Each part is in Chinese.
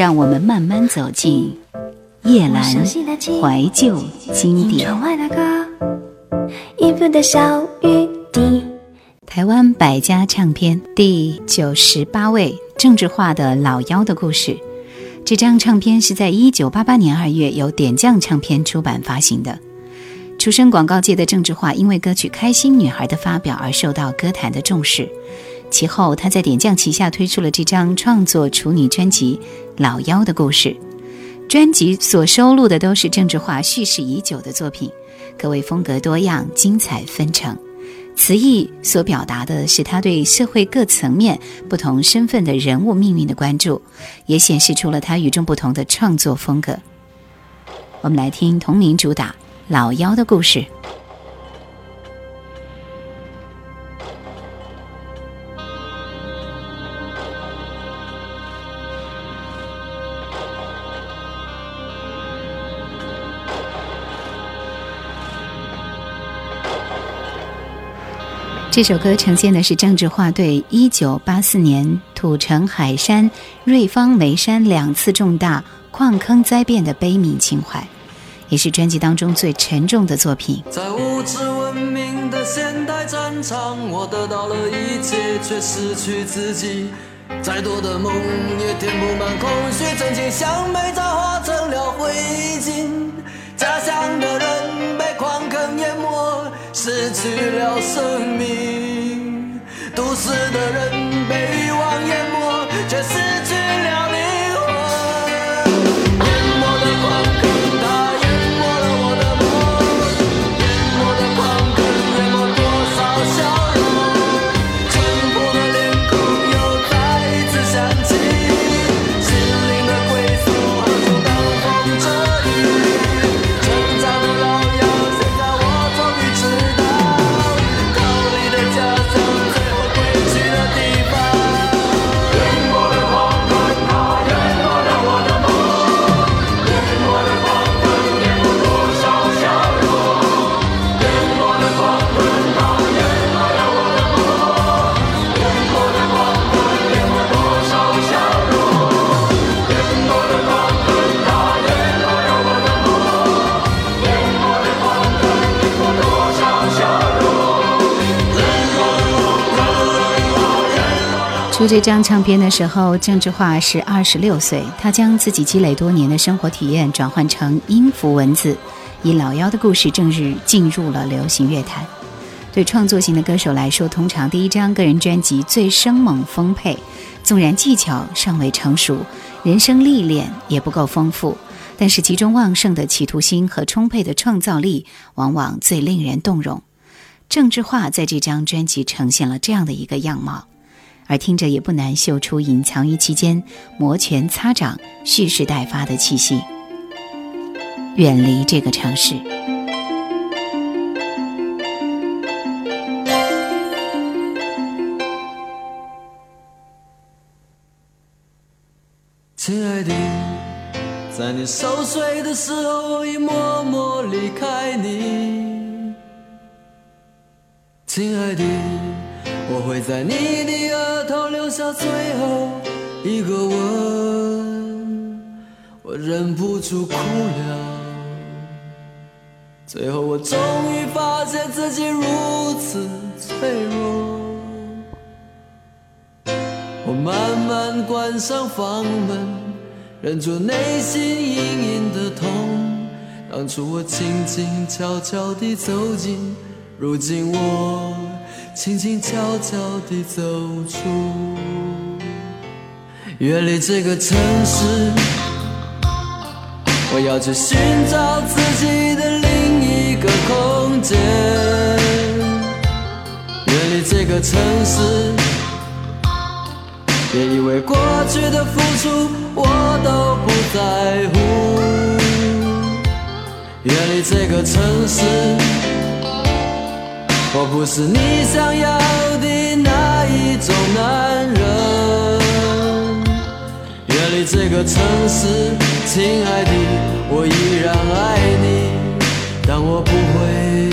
让我们慢慢走进叶阑怀旧经典。台湾百家唱片第九十八位政治化的《老妖的故事》，这张唱片是在一九八八年二月由点将唱片出版发行的。出身广告界的郑智化，因为歌曲《开心女孩》的发表而受到歌坛的重视。其后，他在点将旗下推出了这张创作处女专辑《老妖的故事》。专辑所收录的都是郑智化蓄势已久的作品，可谓风格多样、精彩纷呈。词意所表达的是他对社会各层面、不同身份的人物命运的关注，也显示出了他与众不同的创作风格。我们来听同名主打《老妖的故事》。这首歌呈现的是郑智化对一九八四年土城海山、瑞芳煤山两次重大矿坑灾变的悲悯情怀，也是专辑当中最沉重的作品。在物质文明的现代战场，我得到了一切，却失去自己。再多的梦也填不满空虚，真情像煤渣化成了灰烬。家乡的人。失去了生命，都市的人被谎言出这张唱片的时候，郑智化是二十六岁。他将自己积累多年的生活体验转换成音符文字，以老妖的故事正式进入了流行乐坛。对创作型的歌手来说，通常第一张个人专辑最生猛丰沛，纵然技巧尚未成熟，人生历练也不够丰富，但是其中旺盛的企图心和充沛的创造力，往往最令人动容。郑智化在这张专辑呈现了这样的一个样貌。而听着也不难嗅出隐藏于其间摩拳擦掌、蓄势待发的气息。远离这个城市，亲爱的，在你熟睡的时候，我已默默离开你。亲爱的，我会在你的额头留下最后一个吻，我忍不住哭了。最后，我终于发现自己如此脆弱。我慢慢关上房门，忍住内心隐隐的痛。当初我轻轻悄悄地走进，如今我轻轻悄悄地走出。远离这个城市，我要去寻找自己的另一个空间。远离这个城市。别以为过去的付出我都不在乎，远离这个城市，我不是你想要的那一种男人。远离这个城市，亲爱的，我依然爱你，但我不会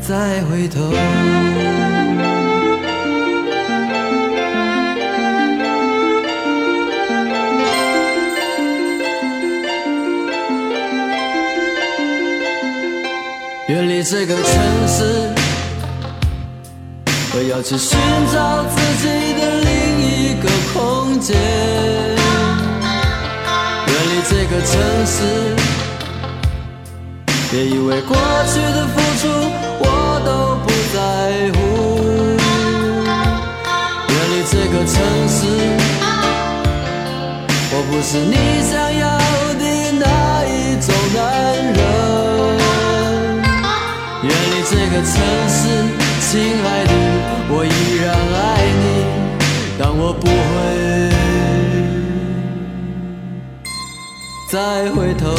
再回头。这个城市，我要去寻找自己的另一个空间。远离这个城市，别以为过去的付出我都不在乎。远离这个城市，我不是你想要个城市，亲爱的，我依然爱你，但我不会再回头。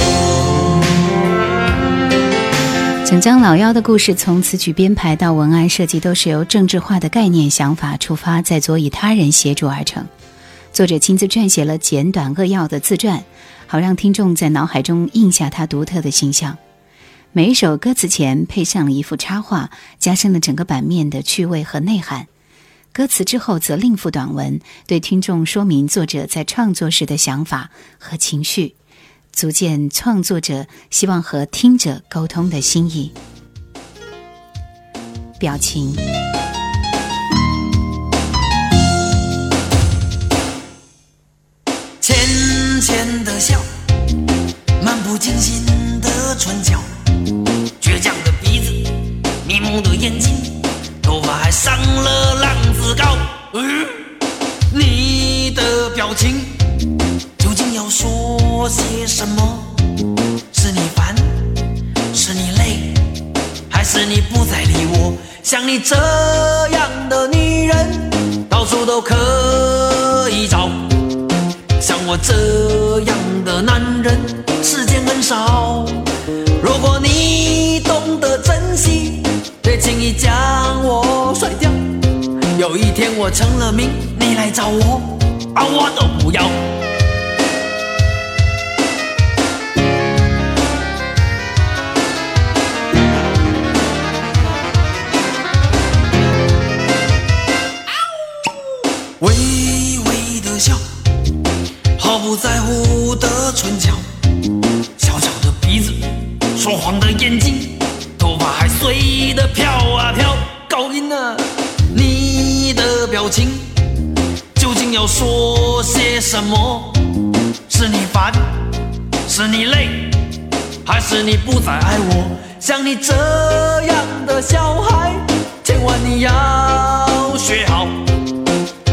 整张老妖的故事，从词曲编排到文案设计，都是由政治化的概念想法出发，再佐以他人协助而成。作者亲自撰写了简短扼要的自传，好让听众在脑海中印下他独特的形象。每一首歌词前配上了一幅插画，加深了整个版面的趣味和内涵。歌词之后则另附短文，对听众说明作者在创作时的想法和情绪，足见创作者希望和听者沟通的心意。表情，浅浅的笑，漫不经心的唇角。倔强的鼻子，迷蒙的眼睛，头发还上了浪子膏。嗯，你的表情究竟要说些什么？是你烦，是你累，还是你不再理我？像你这样的女人，到处都可以找。像我这有一天我成了名，你来找我，啊，我都不要。微微的笑，毫不在乎的唇角，小小的鼻子。说谎的眼睛，头发还随的飘啊飘。要说些什么？是你烦，是你累，还是你不再爱我？像你这样的小孩，千万你要学好。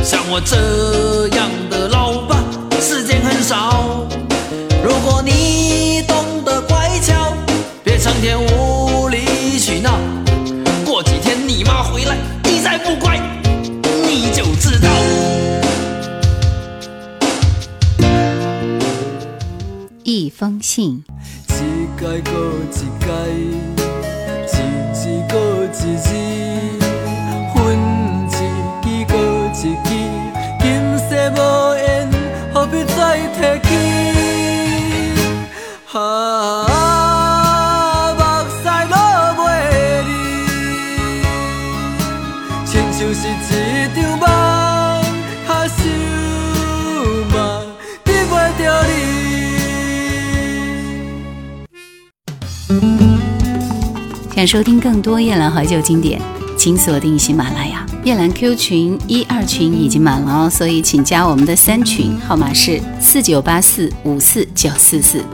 像我这样的老板，时间很少。封信。一改过一改，一字过一字，分一支过一支，今世无缘，何必再提起？啊。想收听更多夜兰怀旧经典，请锁定喜马拉雅。夜兰 Q 群一二群已经满了哦，所以请加我们的三群，号码是四九八四五四九四四。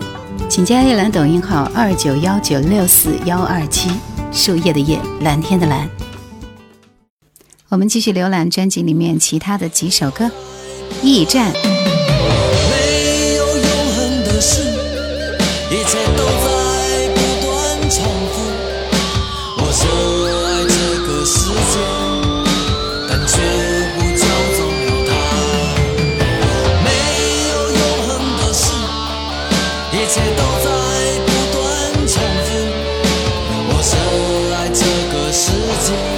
请加夜兰抖音号二九幺九六四幺二七，树叶的叶，蓝天的蓝。我们继续浏览专辑里面其他的几首歌，《驿站》。没有永恒的事，一切都在不断重这个世界。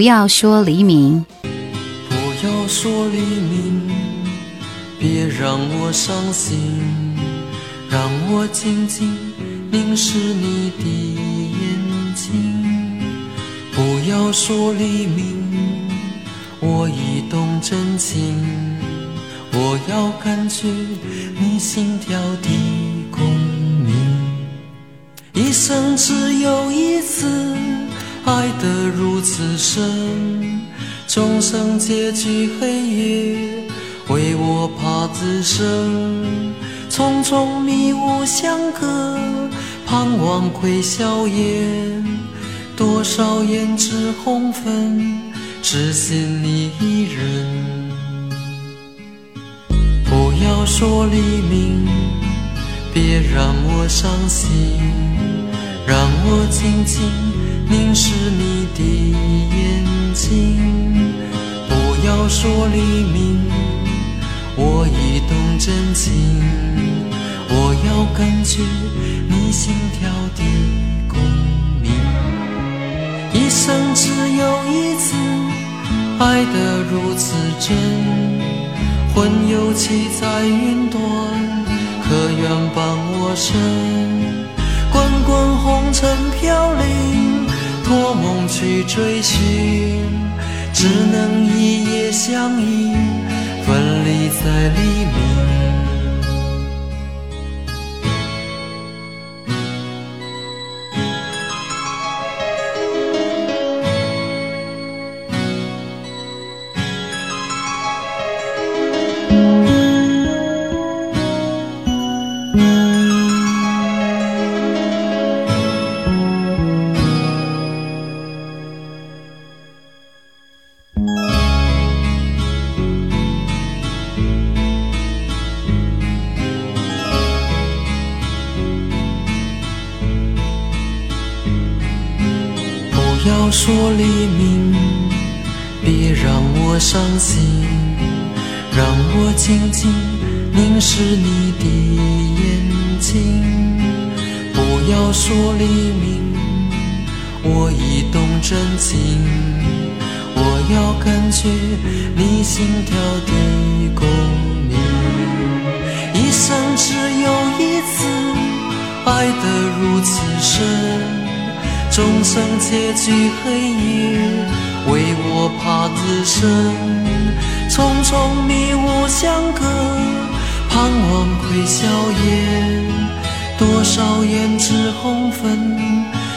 不要说黎明，不要说黎明，别让我伤心，让我静静凝视你的眼睛。不要说黎明，我已动真情，我要感觉你心跳的共鸣。一生只有一次。爱得如此深，终生结局黑夜，为我怕自生。匆匆迷雾相隔，盼望窥笑颜。多少胭脂红粉，只信你一人。不要说黎明，别让我伤心，让我静静。凝视你的眼睛，不要说黎明，我已动真情，我要感觉你心跳的共鸣。一生只有一次，爱得如此真，魂游七彩云端，可愿伴我身？滚滚红尘飘零。托梦去追寻，只能一夜相依，分离在黎明。说黎明，别让我伤心，让我静静凝视你的眼睛。不要说黎明，我已动真情，我要感觉你心跳的共鸣。一生只有一次，爱得如此深。众生皆惧黑夜，唯我怕自身。匆匆迷雾相隔，盼望窥笑颜。多少胭脂红粉，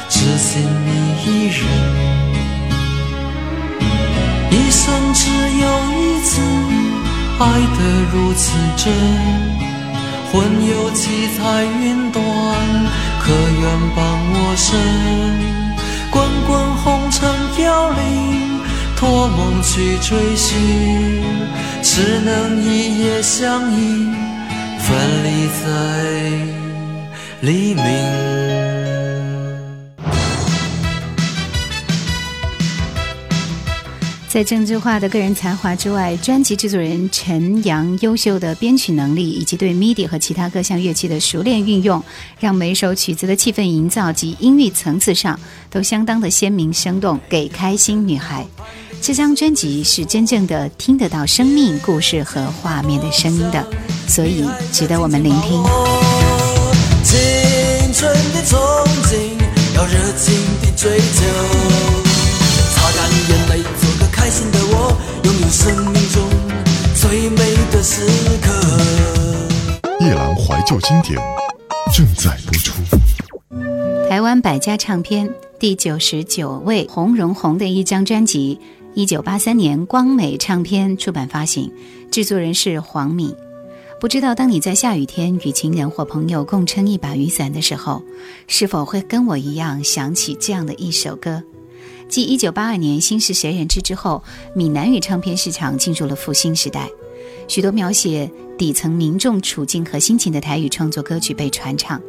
只信你一人。一生只有一次，爱得如此真。魂游七彩云端。可愿伴我身？滚滚红尘飘零，托梦去追寻，只能一夜相依，分离在黎明。在郑智化的个人才华之外，专辑制作人陈阳优秀的编曲能力以及对 MIDI 和其他各项乐器的熟练运用，让每首曲子的气氛营造及音域层次上都相当的鲜明生动，给开心女孩。这张专辑是真正的听得到生命故事和画面的声音的，所以值得我们聆听。青春的憧憬，要热情的追求，擦干眼泪。开心的我，拥有生命中最美的时刻。夜郎怀旧经典正在播出。台湾百家唱片第九十九位洪荣宏的一张专辑，一九八三年光美唱片出版发行，制作人是黄敏。不知道当你在下雨天与情人或朋友共撑一把雨伞的时候，是否会跟我一样想起这样的一首歌？继一九八二年《心是谁人知》之后，闽南语唱片市场进入了复兴时代，许多描写底层民众处境和心情的台语创作歌曲被传唱，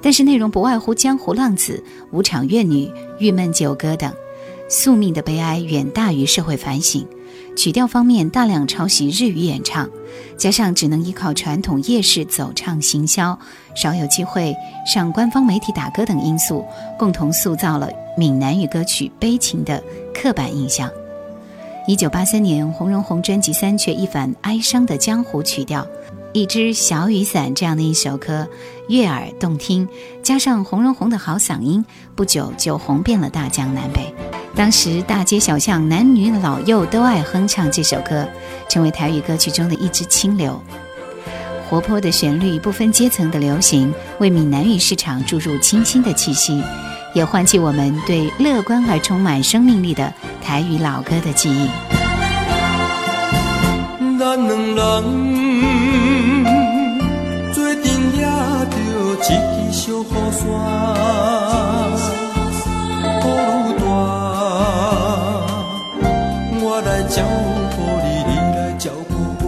但是内容不外乎江湖浪子、舞场怨女、郁闷九歌等。宿命的悲哀远大于社会反省。曲调方面大量抄袭日语演唱，加上只能依靠传统夜市走唱行销，少有机会上官方媒体打歌等因素，共同塑造了闽南语歌曲悲情的刻板印象。一九八三年，洪荣宏专辑三却一反哀伤的江湖曲调，一支小雨伞这样的一首歌，悦耳动听，加上洪荣宏的好嗓音，不久就红遍了大江南北。当时大街小巷，男女老幼都爱哼唱这首歌，成为台语歌曲中的一支清流。活泼的旋律，不分阶层的流行，为闽南语市场注入清新的气息，也唤起我们对乐观而充满生命力的台语老歌的记忆。做阵也着一支小雨伞雨伞我来。照顾你，你来照顾我。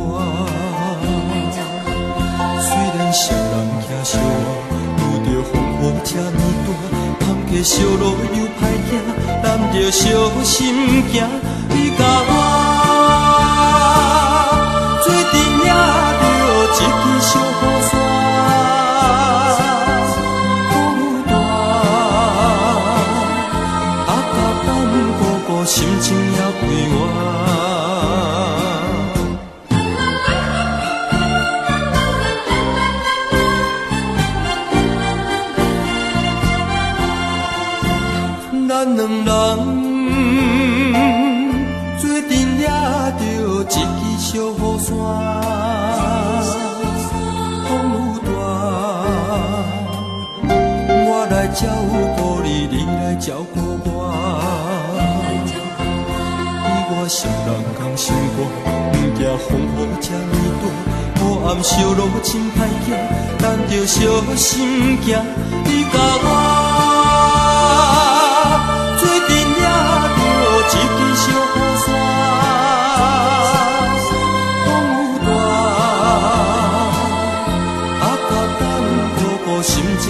虽然双人行相偎，遇着风雨这呢大，坎坷小路又歹行，咱着小心行。你甲我。咱两人做阵，抓着一支小雨伞。风雨大，我来照顾你，你来照顾我。你我相融，共生活。不惊风雨这呢大，黑暗小路真歹行，咱着小心行。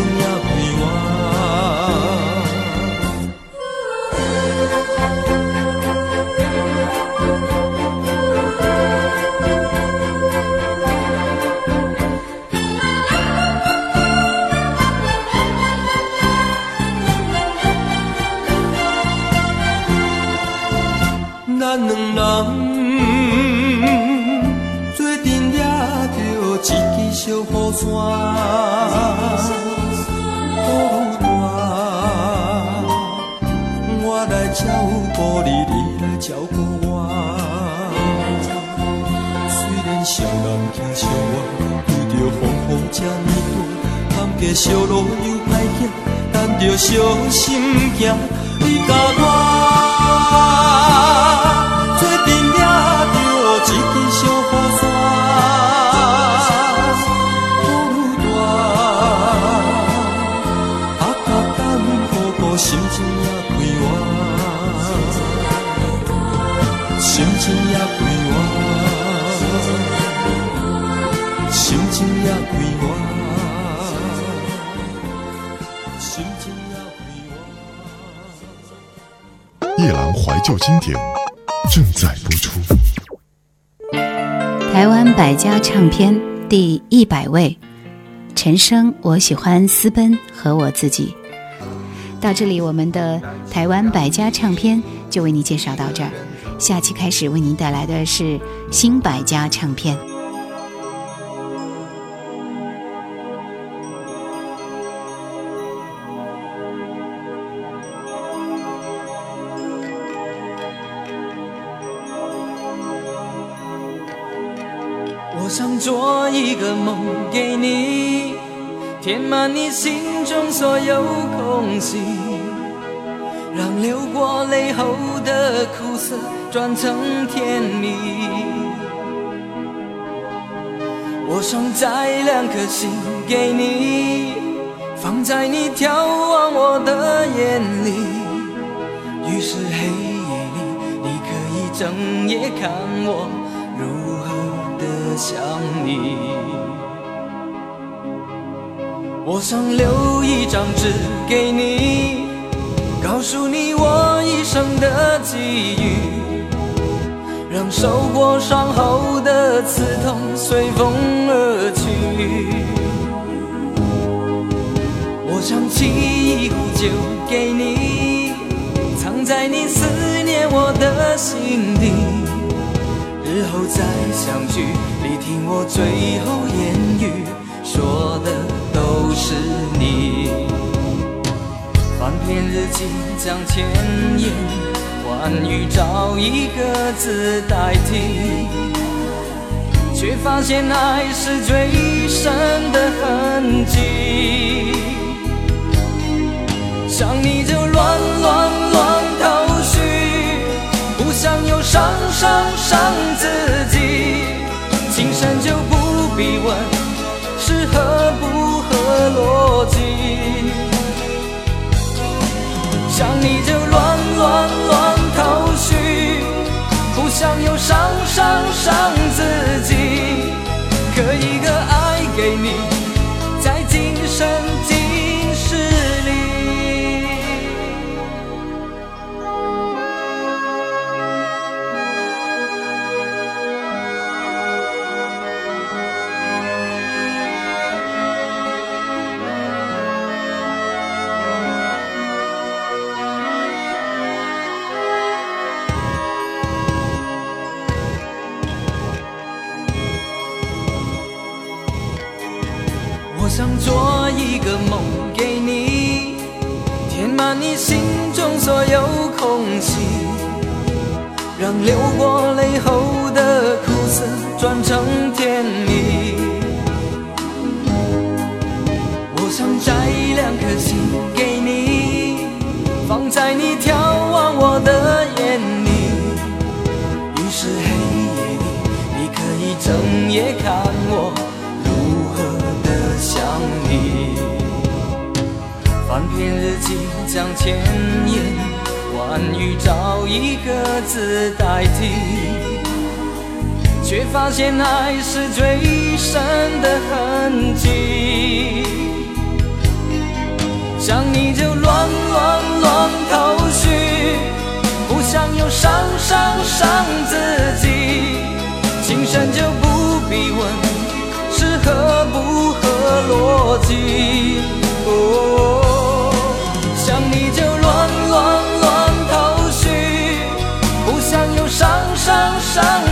哥心哥哥心情也快活，心情也快活，心情也快活。夜阑怀旧经典正在播出。台湾百家唱片第一百位，陈升，我喜欢私奔和我自己。到这里，我们的台湾百家唱片就为您介绍到这儿。下期开始为您带来的是新百家唱片。我想做一个梦给你，填满你心中所有空隙，让流过泪后的苦涩转成甜蜜。我想摘两颗心给你，放在你眺望我的眼里。于是黑夜里，你可以整夜看我如何的。想你，我想留一张纸给你，告诉你我一生的际遇，让受过伤后的刺痛随风而去。我想记忆呼救给你，藏在你思念我的心底，日后再相聚，你听我最后言语，说的是你。翻篇日记，将千言万语找一个字代替，却发现爱是最深的痕迹。想你就乱乱乱头绪，不想又伤伤伤自己。情深就不必问是合不的逻辑。想你就乱乱乱头绪，不想又伤伤伤自己，所有空隙，让流过泪后的苦涩转成甜蜜。我想摘两颗心给你，放在你眺望我的眼里，于是黑夜里你可以整夜看想千言万语找一个字代替，却发现爱是最深的痕迹。想你就乱乱乱头绪，不想又伤伤伤自己。情深就不必问是合不合逻辑。哦。伤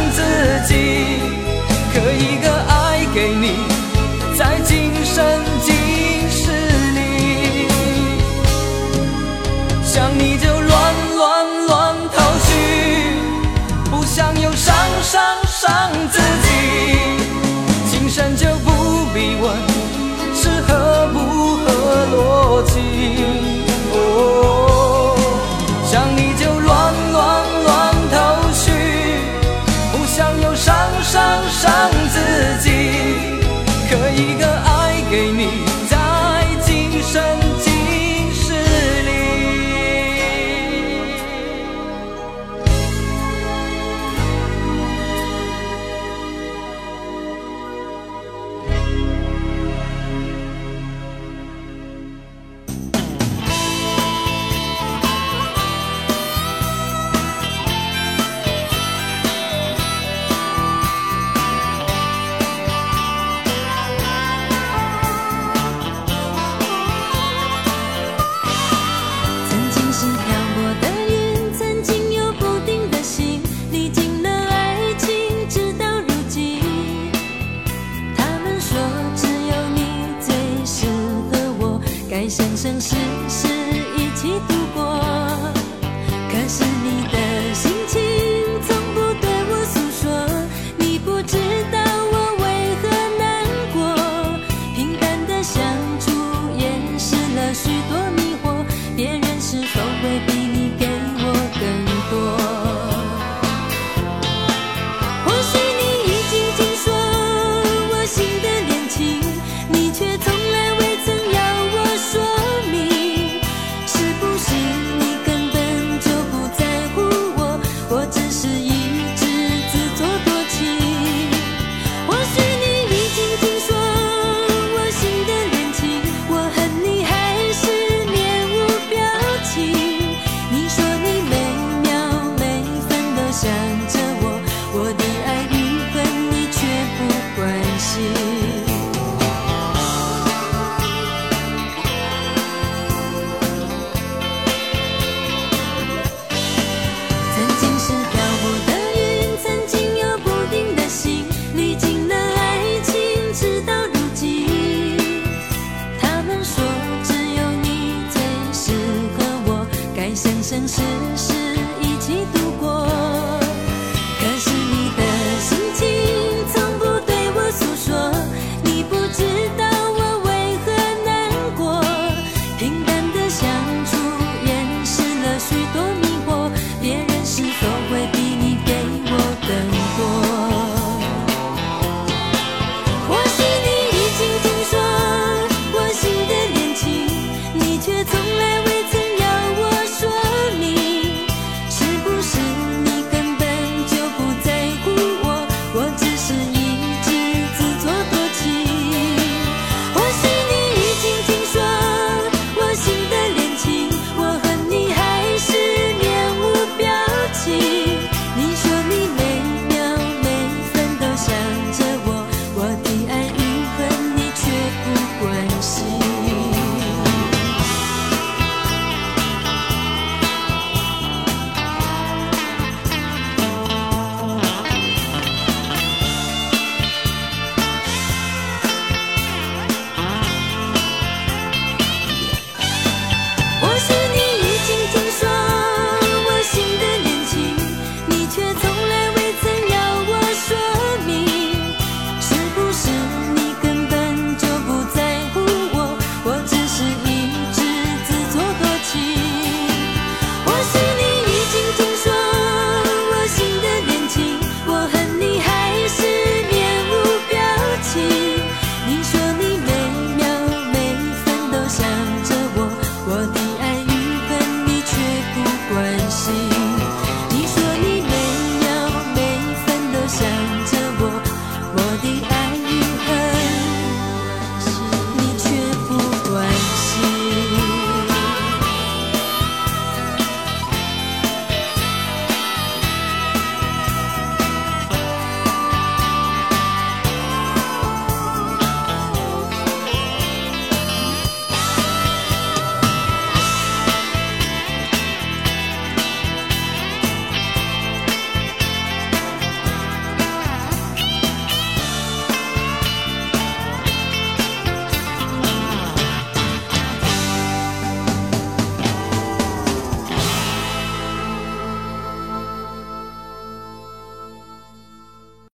生生世世一起度。